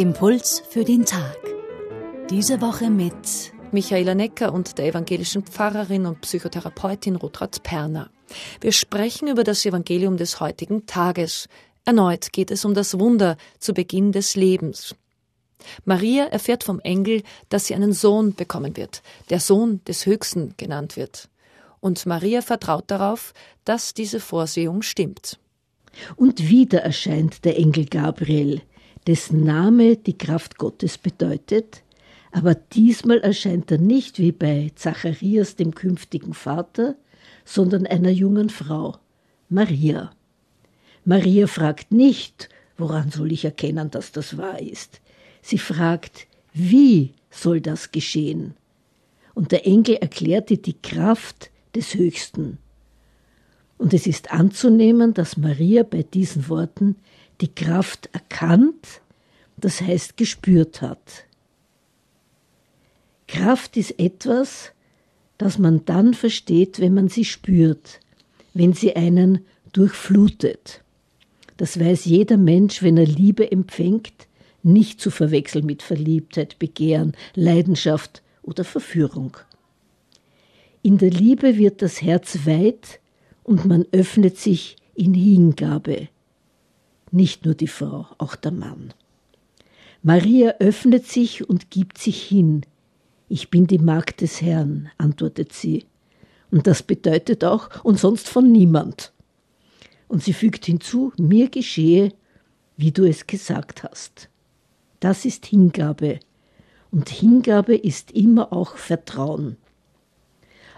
Impuls für den Tag. Diese Woche mit Michaela Necker und der evangelischen Pfarrerin und Psychotherapeutin Rotrat Perner. Wir sprechen über das Evangelium des heutigen Tages. Erneut geht es um das Wunder zu Beginn des Lebens. Maria erfährt vom Engel, dass sie einen Sohn bekommen wird, der Sohn des Höchsten genannt wird. Und Maria vertraut darauf, dass diese Vorsehung stimmt. Und wieder erscheint der Engel Gabriel, dessen Name die Kraft Gottes bedeutet, aber diesmal erscheint er nicht wie bei Zacharias, dem künftigen Vater, sondern einer jungen Frau, Maria. Maria fragt nicht, woran soll ich erkennen, dass das wahr ist. Sie fragt, wie soll das geschehen? Und der Engel erklärte die Kraft des Höchsten. Und es ist anzunehmen, dass Maria bei diesen Worten die Kraft erkannt, das heißt gespürt hat. Kraft ist etwas, das man dann versteht, wenn man sie spürt, wenn sie einen durchflutet. Das weiß jeder Mensch, wenn er Liebe empfängt, nicht zu verwechseln mit Verliebtheit, Begehren, Leidenschaft oder Verführung. In der Liebe wird das Herz weit und man öffnet sich in Hingabe. Nicht nur die Frau, auch der Mann. Maria öffnet sich und gibt sich hin. Ich bin die Magd des Herrn, antwortet sie. Und das bedeutet auch, und sonst von niemand. Und sie fügt hinzu, mir geschehe, wie du es gesagt hast. Das ist Hingabe. Und Hingabe ist immer auch Vertrauen.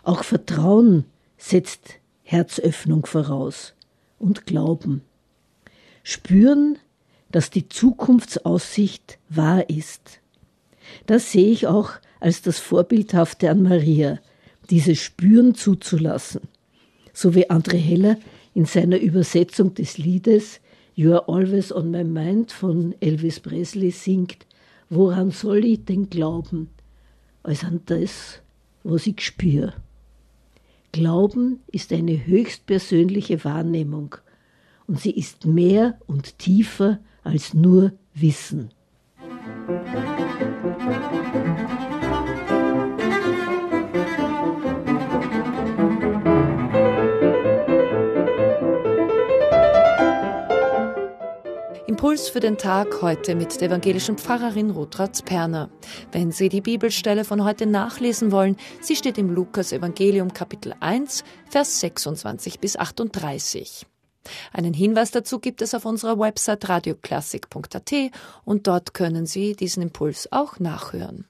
Auch Vertrauen setzt Herzöffnung voraus und Glauben. Spüren, dass die Zukunftsaussicht wahr ist. Das sehe ich auch als das Vorbildhafte an Maria, dieses Spüren zuzulassen. So wie André Heller in seiner Übersetzung des Liedes You are always on my mind von Elvis Presley singt, woran soll ich denn glauben, als an das, was ich spüre. Glauben ist eine höchstpersönliche Wahrnehmung und sie ist mehr und tiefer als nur Wissen. Impuls für den Tag heute mit der evangelischen Pfarrerin Rotratz Perner. Wenn Sie die Bibelstelle von heute nachlesen wollen, sie steht im Lukas Evangelium Kapitel 1, Vers 26 bis 38. Einen Hinweis dazu gibt es auf unserer Website radioklassik.at und dort können Sie diesen Impuls auch nachhören.